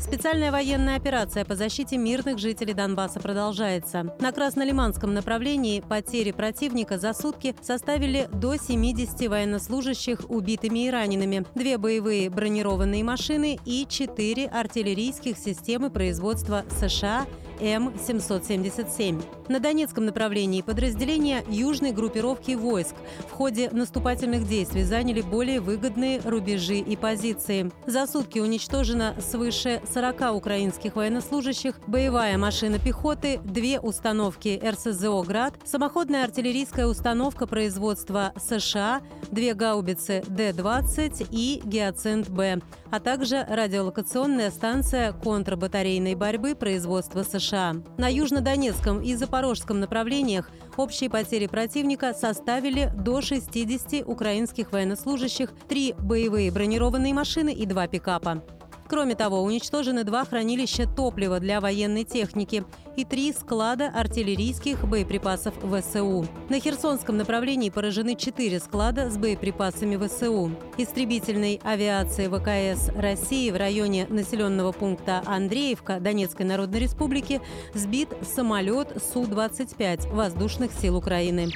Специальная военная операция по защите мирных жителей Донбасса продолжается. На Краснолиманском направлении потери противника за сутки составили до 70 военнослужащих убитыми и ранеными, две боевые бронированные машины и четыре артиллерийских системы производства США М-777. На Донецком направлении подразделения южной группировки войск в ходе наступательных действий заняли более выгодные рубежи и позиции. За сутки уничтожено свыше 40 украинских военнослужащих, боевая машина пехоты, две установки РСЗО «Град», самоходная артиллерийская установка производства США, две гаубицы Д-20 и «Гиацинт-Б», а также радиолокационная станция контрбатарейной борьбы производства США. На Южнодонецком и Запорожском направлениях общие потери противника составили до 60 украинских военнослужащих, три боевые бронированные машины и два пикапа. Кроме того, уничтожены два хранилища топлива для военной техники и три склада артиллерийских боеприпасов ВСУ. На Херсонском направлении поражены четыре склада с боеприпасами ВСУ. Истребительной авиации ВКС России в районе населенного пункта Андреевка Донецкой Народной Республики сбит самолет Су-25 воздушных сил Украины.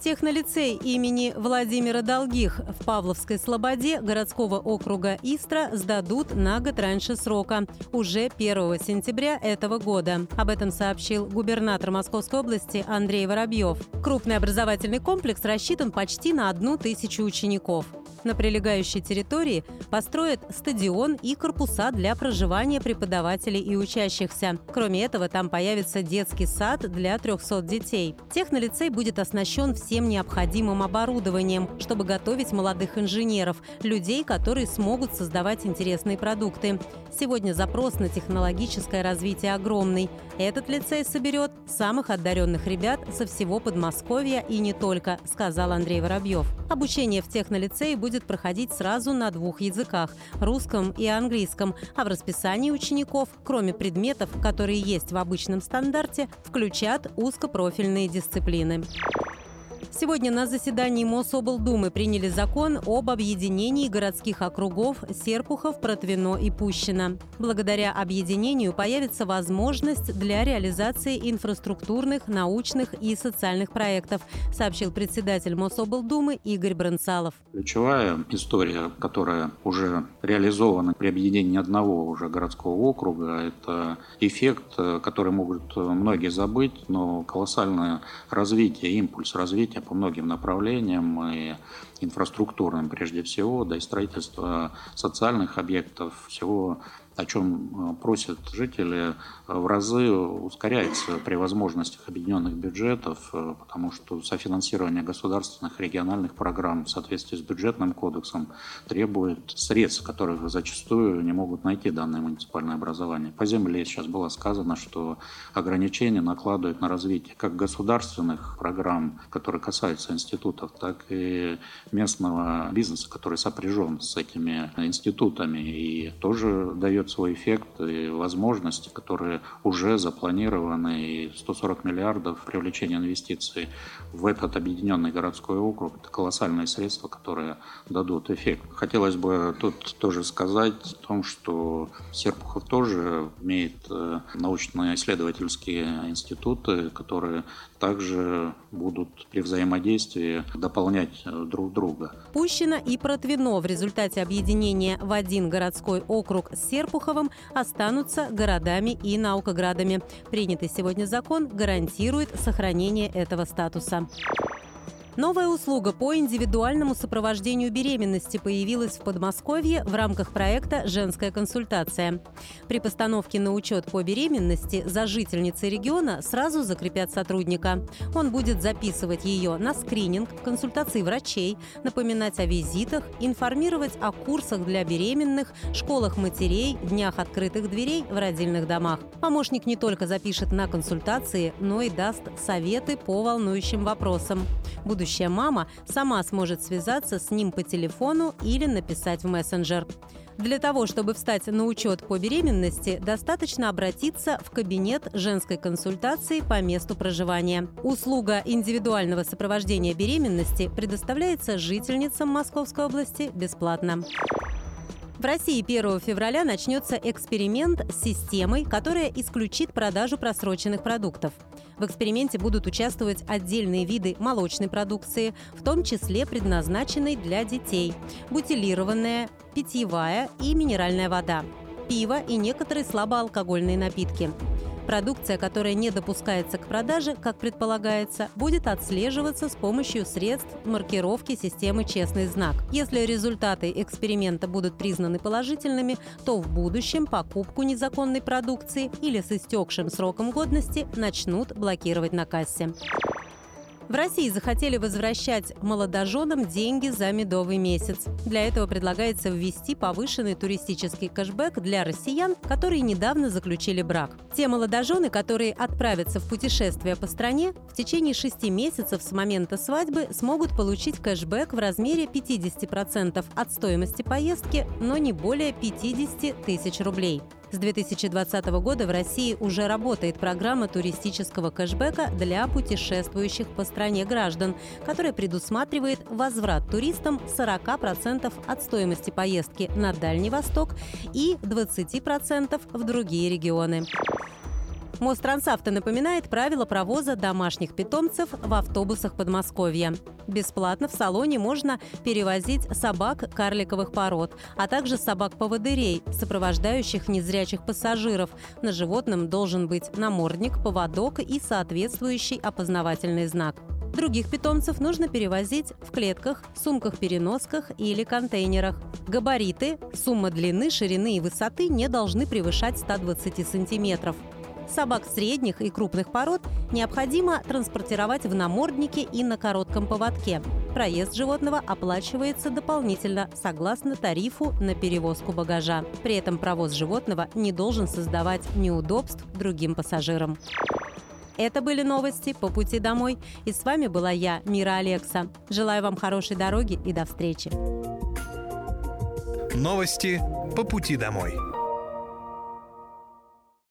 Технолицей имени Владимира Долгих в Павловской Слободе городского округа Истра сдадут на год раньше срока, уже 1 сентября этого года. Об этом сообщил губернатор Московской области Андрей Воробьев. Крупный образовательный комплекс рассчитан почти на одну тысячу учеников. На прилегающей территории построят стадион и корпуса для проживания преподавателей и учащихся. Кроме этого, там появится детский сад для 300 детей. Технолицей будет оснащен всем необходимым оборудованием, чтобы готовить молодых инженеров, людей, которые смогут создавать интересные продукты. Сегодня запрос на технологическое развитие огромный. Этот лицей соберет самых одаренных ребят со всего Подмосковья и не только, сказал Андрей Воробьев. Обучение в технолицее будет проходить сразу на двух языках – русском и английском, а в расписании учеников, кроме предметов, которые есть в обычном стандарте, включат узкопрофильные дисциплины. Сегодня на заседании Мособлдумы приняли закон об объединении городских округов Серпухов, Протвино и Пущино. Благодаря объединению появится возможность для реализации инфраструктурных, научных и социальных проектов, сообщил председатель Мособлдумы Игорь Бронцалов. Ключевая история, которая уже реализована при объединении одного уже городского округа, это эффект, который могут многие забыть, но колоссальное развитие, импульс развития по многим направлениям, и инфраструктурным прежде всего, да и строительство социальных объектов, всего о чем э, просят жители, э, в разы ускоряется при возможностях объединенных бюджетов, э, потому что софинансирование государственных региональных программ в соответствии с бюджетным кодексом требует средств, которых зачастую не могут найти данное муниципальное образование. По земле сейчас было сказано, что ограничения накладывают на развитие как государственных программ, которые касаются институтов, так и местного бизнеса, который сопряжен с этими институтами и тоже дает дает свой эффект и возможности, которые уже запланированы, и 140 миллиардов привлечения инвестиций в этот объединенный городской округ – это колоссальные средства, которые дадут эффект. Хотелось бы тут тоже сказать о том, что Серпухов тоже имеет э, научно-исследовательские институты, которые также будут при взаимодействии дополнять э, друг друга. Пущино и Протвино в результате объединения в один городской округ с Серпуховым останутся городами и наукоградами. Принятый сегодня закон гарантирует сохранение этого статуса. Новая услуга по индивидуальному сопровождению беременности появилась в Подмосковье в рамках проекта «Женская консультация». При постановке на учет по беременности за жительницей региона сразу закрепят сотрудника. Он будет записывать ее на скрининг, консультации врачей, напоминать о визитах, информировать о курсах для беременных, школах матерей, днях открытых дверей в родильных домах. Помощник не только запишет на консультации, но и даст советы по волнующим вопросам. Будущий будущая мама сама сможет связаться с ним по телефону или написать в мессенджер. Для того, чтобы встать на учет по беременности, достаточно обратиться в кабинет женской консультации по месту проживания. Услуга индивидуального сопровождения беременности предоставляется жительницам Московской области бесплатно. В России 1 февраля начнется эксперимент с системой, которая исключит продажу просроченных продуктов. В эксперименте будут участвовать отдельные виды молочной продукции, в том числе предназначенной для детей, бутилированная, питьевая и минеральная вода, пиво и некоторые слабоалкогольные напитки. Продукция, которая не допускается к продаже, как предполагается, будет отслеживаться с помощью средств маркировки системы «Честный знак». Если результаты эксперимента будут признаны положительными, то в будущем покупку незаконной продукции или с истекшим сроком годности начнут блокировать на кассе. В России захотели возвращать молодоженам деньги за медовый месяц. Для этого предлагается ввести повышенный туристический кэшбэк для россиян, которые недавно заключили брак. Те молодожены, которые отправятся в путешествие по стране, в течение шести месяцев с момента свадьбы смогут получить кэшбэк в размере 50% от стоимости поездки, но не более 50 тысяч рублей. С 2020 года в России уже работает программа туристического кэшбэка для путешествующих по стране граждан, которая предусматривает возврат туристам 40% от стоимости поездки на Дальний Восток и 20% в другие регионы. Мострансавто напоминает правила провоза домашних питомцев в автобусах Подмосковья. Бесплатно в салоне можно перевозить собак карликовых пород, а также собак-поводырей, сопровождающих незрячих пассажиров. На животном должен быть намордник, поводок и соответствующий опознавательный знак. Других питомцев нужно перевозить в клетках, сумках-переносках или контейнерах. Габариты, сумма длины, ширины и высоты не должны превышать 120 сантиметров. Собак средних и крупных пород необходимо транспортировать в наморднике и на коротком поводке. Проезд животного оплачивается дополнительно согласно тарифу на перевозку багажа. При этом провоз животного не должен создавать неудобств другим пассажирам. Это были новости по пути домой. И с вами была я, Мира Алекса. Желаю вам хорошей дороги и до встречи. Новости по пути домой.